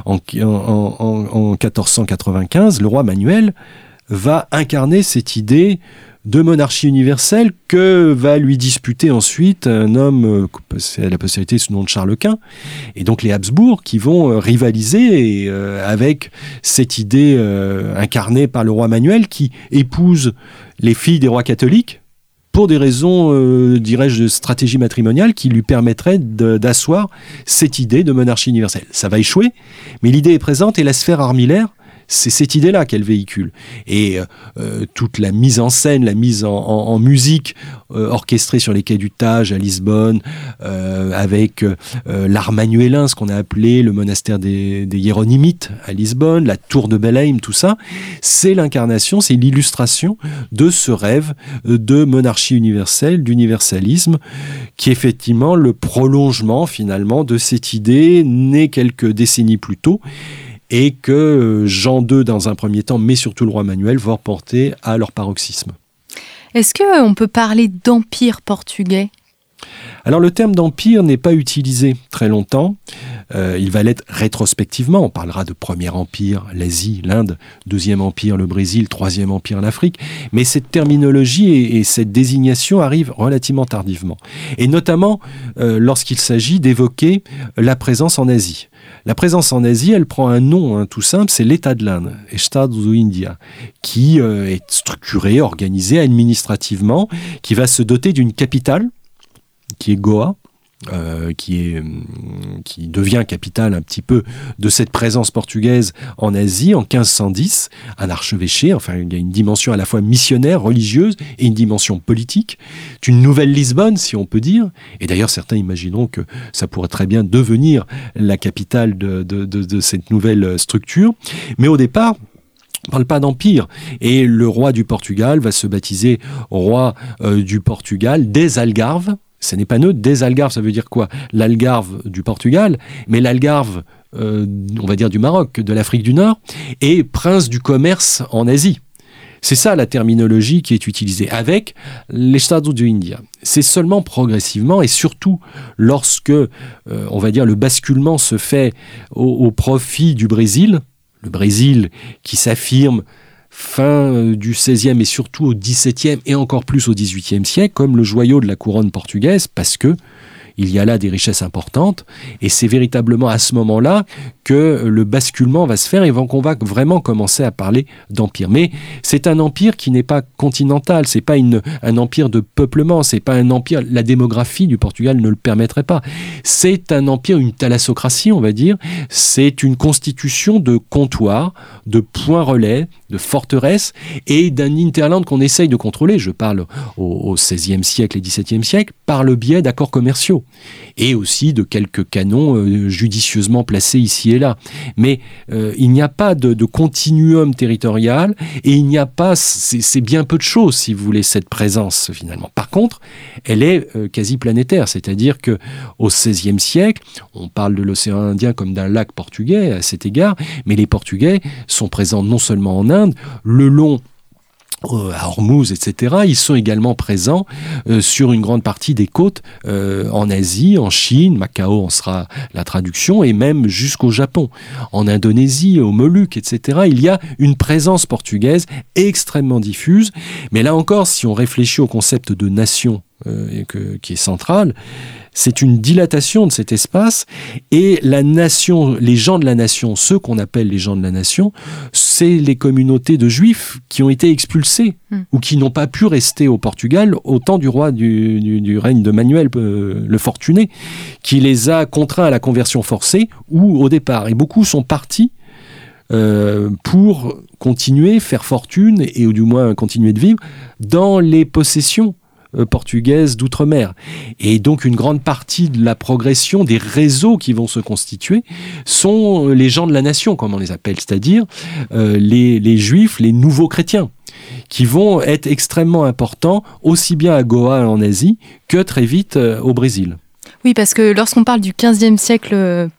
en, 1495, le roi Manuel va incarner cette idée de monarchie universelle que va lui disputer ensuite un homme, euh, c'est la postérité sous le nom de Charles Quint, et donc les Habsbourg qui vont euh, rivaliser euh, avec cette idée incarnée par le roi Manuel qui épouse les filles des rois catholiques pour des raisons, dirais-je, de stratégie matrimoniale qui lui permettraient d'asseoir cette idée de monarchie universelle. Ça va échouer, mais l'idée est présente et la sphère armillaire c'est cette idée-là qu'elle véhicule. Et euh, euh, toute la mise en scène, la mise en, musique euh, orchestrée sur les quais du Tage à Lisbonne, avec l'art manuélin, ce qu'on a appelé le monastère des, des Hiéronymites à Lisbonne, la tour de Belém, tout ça, c'est l'incarnation, c'est l'illustration de ce rêve de monarchie universelle, d'universalisme, qui est effectivement le prolongement finalement de cette idée née quelques décennies plus tôt et que euh, Jean II, dans un premier temps, mais surtout le roi Manuel, vont porter à leur paroxysme. Est-ce qu'on peut parler d'empire portugais? Alors le terme d'empire n'est pas utilisé très longtemps. Euh, il va l'être rétrospectivement. On parlera de premier empire, l'Asie, l'Inde, deuxième empire, le Brésil, troisième empire, l'Afrique. Mais cette terminologie et, cette désignation arrivent relativement tardivement. Et notamment euh, lorsqu'il s'agit d'évoquer la présence en Asie. La présence en Asie, elle prend un nom hein, tout simple, c'est l'État de l'Inde, Estado India, qui euh, est structuré, organisé administrativement, qui va se doter d'une capitale, qui est Goa, euh, qui, est, hum, qui devient capitale un petit peu de cette présence portugaise en Asie en 1510, un archevêché, enfin il y a une dimension à la fois missionnaire, religieuse et une dimension politique, une nouvelle Lisbonne si on peut dire, et d'ailleurs certains imagineront que ça pourrait très bien devenir la capitale de, de, de, cette nouvelle structure, mais au départ, on parle pas d'empire. Et le roi du Portugal va se baptiser roi euh, du Portugal des Algarves, ce n'est pas neutre. Des Algarves, ça veut dire quoi? L'Algarve du Portugal, mais l'Algarve, euh, on va dire du Maroc, de l'Afrique du Nord, et prince du commerce en Asie. C'est ça la terminologie qui est utilisée avec l'Estado de India. C'est seulement progressivement et surtout lorsque, euh, on va dire, le basculement se fait au profit du Brésil, le Brésil qui s'affirme fin euh, du XVIe et surtout au XVIIe et encore plus au XVIIIe siècle comme le joyau de la couronne portugaise parce que il y a là des richesses importantes, et c'est véritablement à ce moment-là que le basculement va se faire et qu'on va vraiment commencer à parler d'empire. Mais c'est un empire qui n'est pas continental, c'est pas un empire de peuplement, c'est pas un empire, la démographie du Portugal ne le permettrait pas. C'est un empire, une thalassocratie, on va dire, c'est une constitution de comptoirs, de points relais, de forteresses et d'un interland qu'on essaye de contrôler, je parle au, au XVIe siècle et XVIIe siècle, par le biais d'accords commerciaux. Et aussi de quelques canons euh, judicieusement placés ici et là. Mais euh, il n'y a pas de, continuum territorial et il n'y a pas, c'est bien peu de choses si vous voulez, cette présence finalement. Par contre, elle est euh, quasi planétaire, c'est-à-dire que au XVIe siècle, on parle de l'océan Indien comme d'un lac portugais à cet égard, mais les Portugais sont présents non seulement en Inde, le long à Hormuz, etc., ils sont également présents euh, sur une grande partie des côtes euh, en Asie, en Chine, Macao en sera la traduction, et même jusqu'au Japon, en Indonésie, aux Moluques, etc. Il y a une présence portugaise extrêmement diffuse, mais là encore, si on réfléchit au concept de nation qui est central, c'est une dilatation de cet espace et la nation, les gens de la nation, ceux qu'on appelle les gens de la nation, c'est les communautés de juifs qui ont été expulsés hmm. ou qui n'ont pas pu rester au Portugal au temps du roi du, règne de Manuel euh, le Fortuné, qui les a contraints à la conversion forcée ou au départ. Et beaucoup sont partis euh, pour continuer, faire fortune et ou du moins continuer de vivre dans les possessions euh, portugaise d'outre-mer. Et donc une grande partie de la progression des réseaux qui vont se constituer sont euh, les gens de la nation, comme on les appelle, c'est-à-dire euh, les, juifs, les nouveaux chrétiens qui vont être extrêmement importants aussi bien à Goa en Asie que très vite au Brésil. Oui, parce que lorsqu'on parle du 15e siècle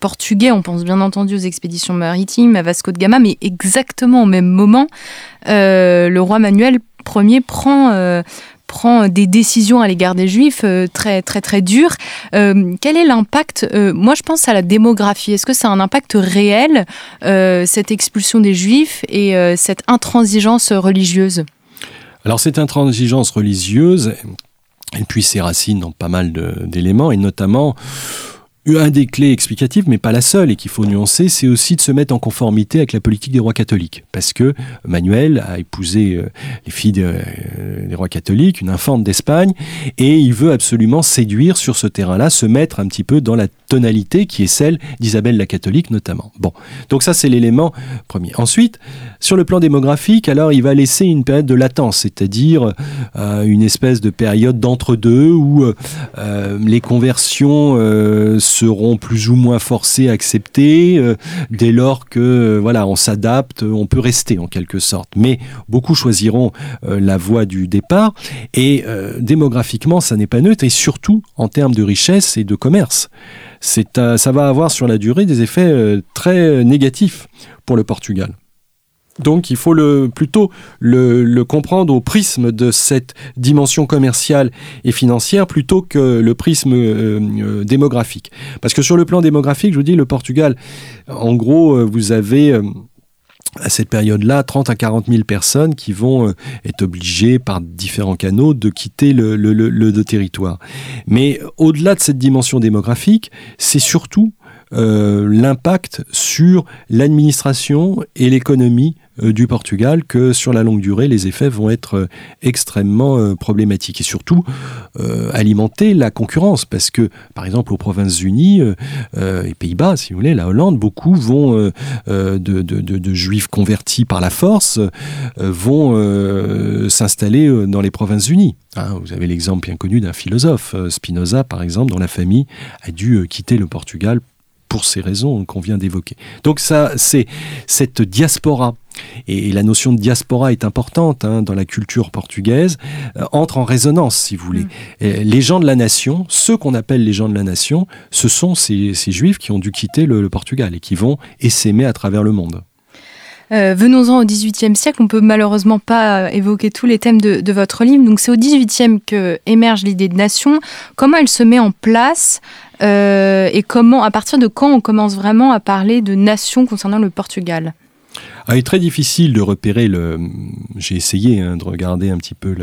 portugais, on pense bien entendu aux expéditions maritimes, à Vasco de Gama, mais exactement au même moment, le roi Manuel Ier prend, prend des décisions à l'égard des juifs euh, très très très dures. Euh, quel est l'impact euh, Moi, je pense à la démographie. Est-ce que c'est un impact réel cette expulsion des juifs et cette intransigeance religieuse? Alors cette intransigeance religieuse, elle puise ses racines dans pas mal d'éléments et notamment un des clés explicatives, mais pas la seule, et qu'il faut nuancer, c'est aussi de se mettre en conformité avec la politique des rois catholiques. Parce que Manuel a épousé euh, les filles euh, des rois catholiques, une infante d'Espagne, et il veut absolument séduire sur ce terrain-là, se mettre un petit peu dans la tonalité qui est celle d'Isabelle la catholique notamment. Bon, donc ça c'est l'élément premier. Ensuite, sur le plan démographique, alors il va laisser une période de latence, c'est-à-dire euh, une espèce de période d'entre-deux où les conversions seront plus ou moins forcés à accepter euh, dès lors que euh, voilà on s'adapte, on peut rester en quelque sorte. Mais beaucoup choisiront euh, la voie du départ et démographiquement ça n'est pas neutre et surtout en termes de richesse et de commerce. C'est ça va avoir sur la durée des effets très négatifs pour le Portugal. Donc il faut le, plutôt le, comprendre au prisme de cette dimension commerciale et financière plutôt que le prisme euh, euh, démographique. Parce que sur le plan démographique, je vous dis, le Portugal, en gros, euh, vous avez à cette période-là 30 à 40 000 personnes qui vont être obligées par différents canaux de quitter le, le territoire. Mais au-delà de cette dimension démographique, c'est surtout l'impact sur l'administration et l'économie euh, du Portugal que sur la longue durée, les effets vont être euh, extrêmement euh, problématiques et surtout alimenter la concurrence parce que, par exemple, aux Provinces-Unies et Pays-Bas, si vous voulez, la Hollande, beaucoup vont de, juifs convertis par la force vont s'installer dans les Provinces-Unies. Hein, vous avez l'exemple bien connu d'un philosophe, Spinoza par exemple, dont la famille a dû quitter le Portugal pour ces raisons qu'on vient d'évoquer. Donc ça, c'est cette diaspora et, la notion de diaspora est importante hein, dans la culture portugaise, euh, entre en résonance, si vous voulez. Mm. les gens de la nation, ceux qu'on appelle les gens de la nation, ce sont ces, juifs qui ont dû quitter le, Portugal et qui vont essaimer à travers le monde. Euh, venons-en au XVIIIe siècle. On peut malheureusement pas euh, évoquer tous les thèmes de, votre livre. Donc c'est au XVIIIe que émerge l'idée de nation. Comment elle se met en place et comment, à partir de quand on commence vraiment à parler de nation concernant le Portugal? Ah, il est très difficile de repérer le. J'ai essayé hein, de regarder un petit peu,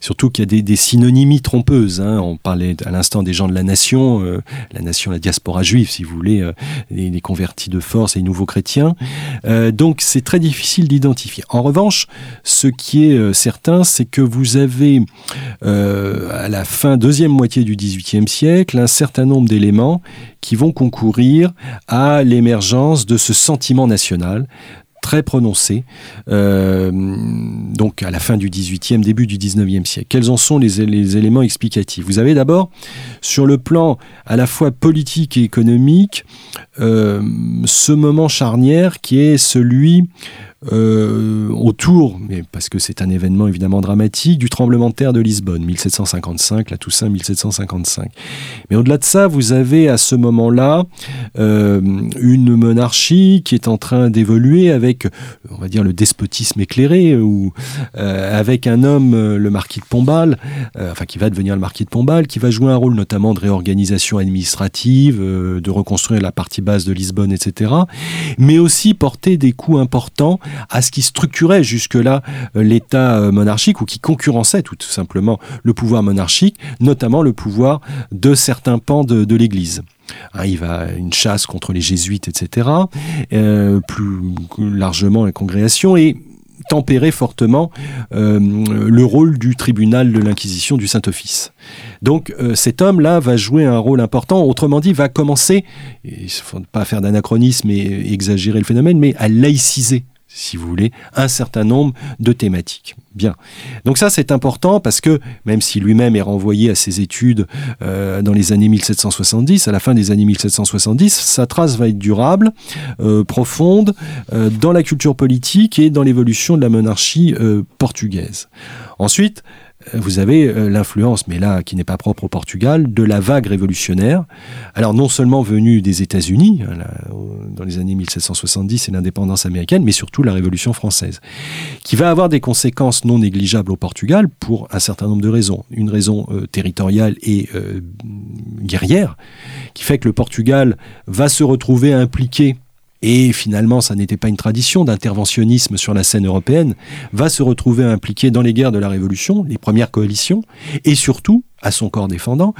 surtout qu'il y a des, synonymies trompeuses. Hein. On parlait à l'instant des gens de la nation, euh, la nation, la diaspora juive, si vous voulez, euh, les, convertis de force et les nouveaux chrétiens. Euh, donc c'est très difficile d'identifier. En revanche, ce qui est certain, c'est que vous avez à la fin deuxième moitié du XVIIIe siècle un certain nombre d'éléments qui vont concourir à l'émergence de ce sentiment national très prononcée, euh, donc à la fin du 18e, début du 19e siècle. Quels en sont les, éléments explicatifs? Vous avez d'abord, sur le plan à la fois politique et économique, euh, ce moment charnière qui est celui euh, autour, mais parce que c'est un événement évidemment dramatique, du tremblement de terre de Lisbonne, 1755, la Toussaint 1755. Mais au-delà de ça, vous avez à ce moment-là euh, une monarchie qui est en train d'évoluer avec, on va dire, le despotisme éclairé, ou euh, avec un homme, le marquis de Pombal, enfin qui va devenir le marquis de Pombal, qui va jouer un rôle notamment de réorganisation administrative, de reconstruire la partie basse de Lisbonne, etc. Mais aussi porter des coups importants à ce qui structurait jusque-là euh, l'État euh, monarchique ou qui concurrençait tout simplement le pouvoir monarchique, notamment le pouvoir de certains pans de, l'Église. Hein, il va une chasse contre les jésuites, etc. Euh, plus largement la congrégation et tempérer fortement le rôle du tribunal de l'Inquisition du Saint-Office. Donc cet homme-là va jouer un rôle important, autrement dit, va commencer, il ne faut pas faire d'anachronisme et exagérer le phénomène, mais à laïciser si vous voulez, un certain nombre de thématiques. Bien. Donc ça, c'est important parce que, même si lui-même est renvoyé à ses études euh, dans les années 1770, à la fin des années 1770, sa trace va être durable, euh, profonde, euh, dans la culture politique et dans l'évolution de la monarchie portugaise. Ensuite, vous avez euh, l'influence, mais là qui n'est pas propre au Portugal, de la vague révolutionnaire. Alors non seulement venue des États-Unis, hein, dans les années 1770 et l'indépendance américaine, mais surtout la Révolution française, qui va avoir des conséquences non négligeables au Portugal pour un certain nombre de raisons. Une raison euh, territoriale et euh, guerrière, qui fait que le Portugal va se retrouver impliqué et finalement ça n'était pas une tradition d'interventionnisme sur la scène européenne, va se retrouver impliqué dans les guerres de la Révolution, les premières coalitions, et surtout à son corps défendant,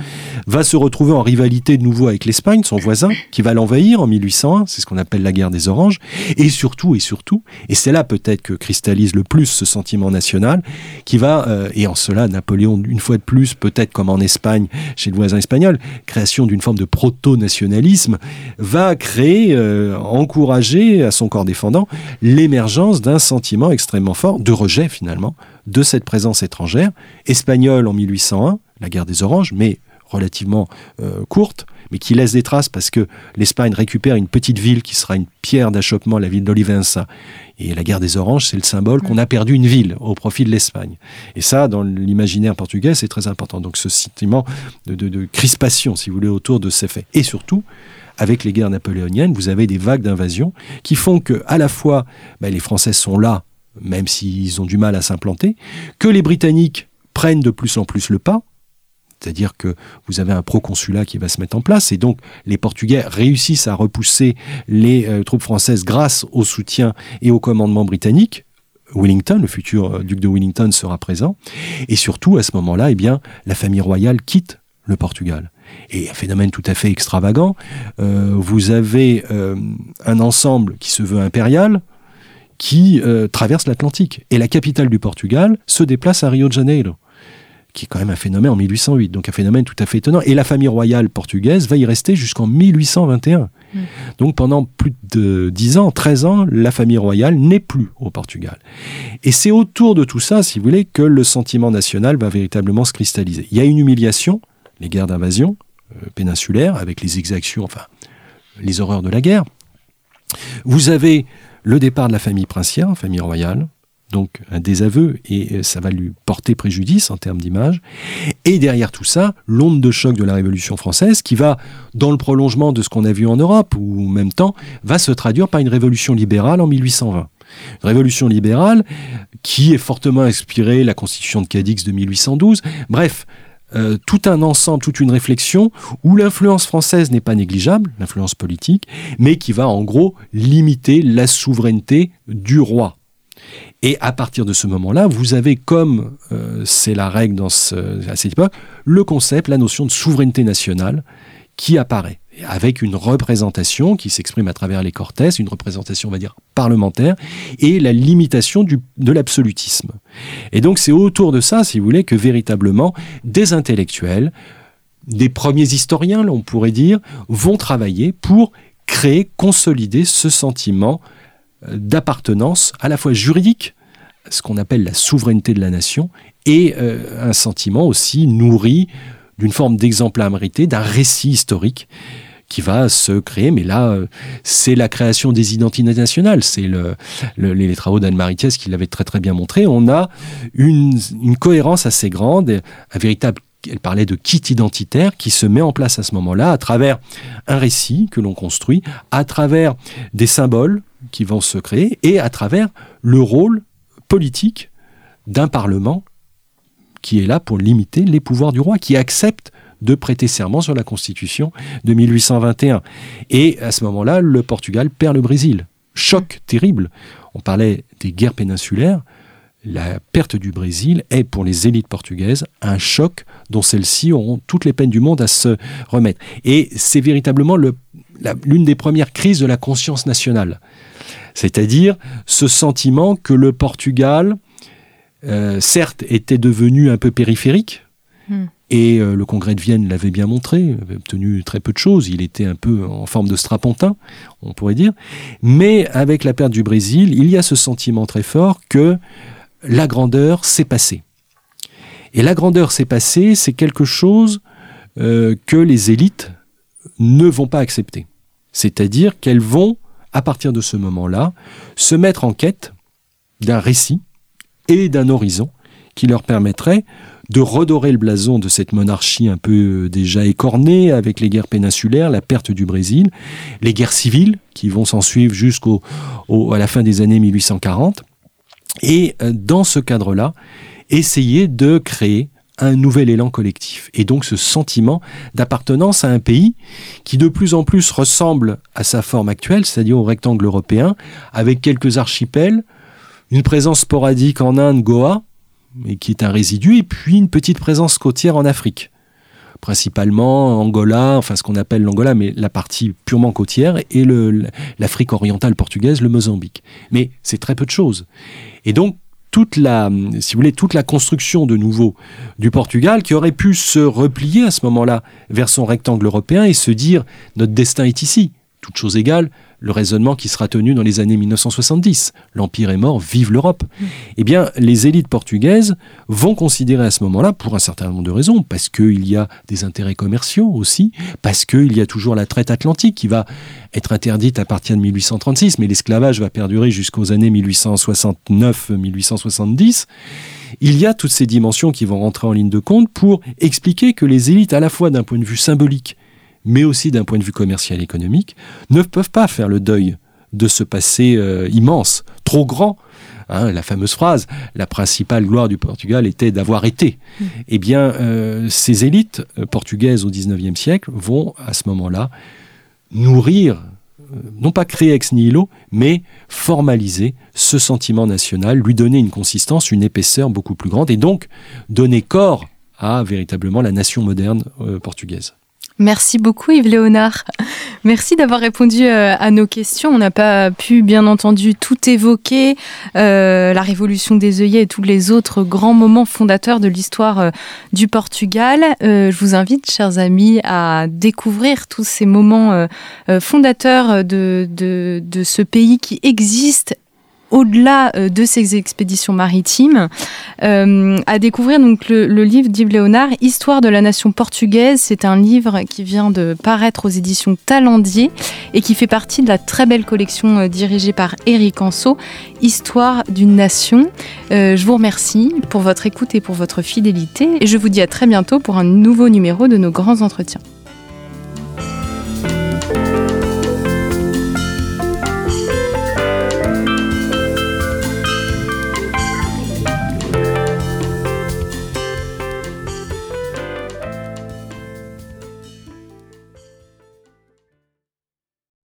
va se retrouver en rivalité de nouveau avec l'Espagne, son voisin, qui va l'envahir en 1801, c'est ce qu'on appelle la guerre des Oranges, et surtout, et surtout, et c'est là peut-être que cristallise le plus ce sentiment national, qui va, euh, et en cela Napoléon, une fois de plus, peut-être comme en Espagne, chez le voisin espagnol, création d'une forme de proto-nationalisme, va créer, euh, encourager à son corps défendant l'émergence d'un sentiment extrêmement fort de rejet finalement de cette présence étrangère, espagnole en 1801, la guerre des Oranges, mais relativement euh, courte, mais qui laisse des traces parce que l'Espagne récupère une petite ville qui sera une pierre d'achoppement, la ville d'Olivença. Et la guerre des Oranges, c'est le symbole qu'on a perdu une ville au profit de l'Espagne. Et ça, dans l'imaginaire portugais, c'est très important. Donc ce sentiment de, crispation, si vous voulez, autour de ces faits. Et surtout, avec les guerres napoléoniennes, vous avez des vagues d'invasion qui font que, à la fois, ben, les Français sont là, même s'ils ont du mal à s'implanter, que les Britanniques prennent de plus en plus le pas, c'est-à-dire que vous avez un proconsulat qui va se mettre en place et donc les Portugais réussissent à repousser les euh, troupes françaises grâce au soutien et au commandement britannique. Wellington, le futur euh, duc de Wellington sera présent et surtout à ce moment-là, eh la famille royale quitte le Portugal. Et un phénomène tout à fait extravagant, euh, vous avez un ensemble qui se veut impérial, qui traverse l'Atlantique. Et la capitale du Portugal se déplace à Rio de Janeiro qui est quand même un phénomène en 1808, donc un phénomène tout à fait étonnant. Et la famille royale portugaise va y rester jusqu'en 1821. Mm. Donc pendant plus de 10 ans, 13 ans, la famille royale n'est plus au Portugal. Et c'est autour de tout ça, si vous voulez, que le sentiment national va véritablement se cristalliser. Il y a une humiliation, les guerres d'invasion euh, péninsulaires, avec les exactions, enfin, les horreurs de la guerre. Vous avez le départ de la famille princière, famille royale, donc un désaveu, et euh, ça va lui porter préjudice en termes d'image. Et derrière tout ça, l'onde de choc de la Révolution française, qui va, dans le prolongement de ce qu'on a vu en Europe, ou en même temps, va se traduire par une révolution libérale en 1820. Une révolution libérale qui est fortement inspirée la constitution de Cadix de 1812. Bref, euh, tout un ensemble, toute une réflexion où l'influence française n'est pas négligeable, l'influence politique, mais qui va en gros limiter la souveraineté du roi. Et à partir de ce moment-là, vous avez, comme euh, c'est la règle dans à cette époque, le concept, la notion de souveraineté nationale qui apparaît, avec une représentation qui s'exprime à travers les cortès, une représentation, on va dire, parlementaire, et la limitation de l'absolutisme. Et donc c'est autour de ça, si vous voulez, que véritablement des intellectuels, des premiers historiens, on pourrait dire, vont travailler pour créer, consolider ce sentiment d'appartenance à la fois juridique, ce qu'on appelle la souveraineté de la nation, et un sentiment aussi nourri d'une forme d'exemplarité, d'un récit historique qui va se créer. Mais là, euh, c'est la création des identités nationales. C'est le, les travaux d'Anne-Marie Thiès qui l'avaient très très bien montré. On a une cohérence assez grande, un véritable elle parlait de kit identitaire qui se met en place à ce moment-là à travers un récit que l'on construit, à travers des symboles qui vont se créer et à travers le rôle politique d'un Parlement qui est là pour limiter les pouvoirs du roi, qui accepte de prêter serment sur la Constitution de 1821. Et à ce moment-là, le Portugal perd le Brésil. Choc terrible. On parlait des guerres péninsulaires. La perte du Brésil est pour les élites portugaises un choc dont celles-ci auront toutes les peines du monde à se remettre. Et c'est véritablement l'une des premières crises de la conscience nationale. C'est-à-dire ce sentiment que le Portugal, euh, certes, était devenu un peu périphérique, hmm. et euh, le congrès de Vienne l'avait bien montré, avait obtenu très peu de choses, il était un peu en forme de strapontin, on pourrait dire, mais avec la perte du Brésil, il y a ce sentiment très fort que la grandeur s'est passée. Et la grandeur s'est passée, c'est quelque chose euh, que les élites ne vont pas accepter. C'est-à-dire qu'elles vont, à partir de ce moment-là, se mettre en quête d'un récit et d'un horizon qui leur permettrait de redorer le blason de cette monarchie un peu euh, déjà écornée avec les guerres péninsulaires, la perte du Brésil, les guerres civiles qui vont s'en suivre jusqu'à la fin des années 1840. Et euh, dans ce cadre-là, essayer de créer un nouvel élan collectif. Et donc ce sentiment d'appartenance à un pays qui de plus en plus ressemble à sa forme actuelle, c'est-à-dire au rectangle européen, avec quelques archipels, une présence sporadique en Inde, Goa, mais qui est un résidu, et puis une petite présence côtière en Afrique. Principalement Angola, enfin ce qu'on appelle l'Angola, mais la partie purement côtière, et l'Afrique orientale portugaise, le Mozambique. Mais c'est très peu de choses. Et donc, toute la, si vous voulez, toute la construction de nouveau du Portugal qui aurait pu se replier à ce moment-là vers son rectangle européen et se dire notre destin est ici. Toute chose égale, le raisonnement qui sera tenu dans les années 1970. L'Empire est mort, vive l'Europe. Mm. Eh bien, les élites portugaises vont considérer à ce moment-là, pour un certain nombre de raisons, parce qu'il y a des intérêts commerciaux aussi, parce qu'il y a toujours la traite atlantique qui va être interdite à partir de 1836, mais l'esclavage va perdurer jusqu'aux années 1869-1870 il y a toutes ces dimensions qui vont rentrer en ligne de compte pour expliquer que les élites, à la fois d'un point de vue symbolique mais aussi d'un point de vue commercial et économique, ne peuvent pas faire le deuil de ce passé euh, immense, trop grand. Hein, la fameuse phrase, la principale gloire du Portugal était d'avoir été. Mmh. Eh bien, euh, ces élites euh, portugaises au XIXe siècle vont, à ce moment-là, nourrir, non pas créer ex nihilo, mais formaliser ce sentiment national, lui donner une consistance, une épaisseur beaucoup plus grande, et donc donner corps à véritablement la nation moderne portugaise. Merci beaucoup Yves Léonard. Merci d'avoir répondu euh, à nos questions. On n'a pas pu bien entendu tout évoquer, euh, la révolution des œillets et tous les autres grands moments fondateurs de l'histoire euh, du Portugal. je vous invite, chers amis, à découvrir tous ces moments fondateurs de, ce pays qui existe au-delà euh, de ces expéditions maritimes, euh, à découvrir donc le, livre d'Yves Léonard, Histoire de la nation portugaise. C'est un livre qui vient de paraître aux éditions Talendier et qui fait partie de la très belle collection euh, dirigée par Éric Anso, Histoire d'une nation. je vous remercie pour votre écoute et pour votre fidélité et je vous dis à très bientôt pour un nouveau numéro de nos grands entretiens.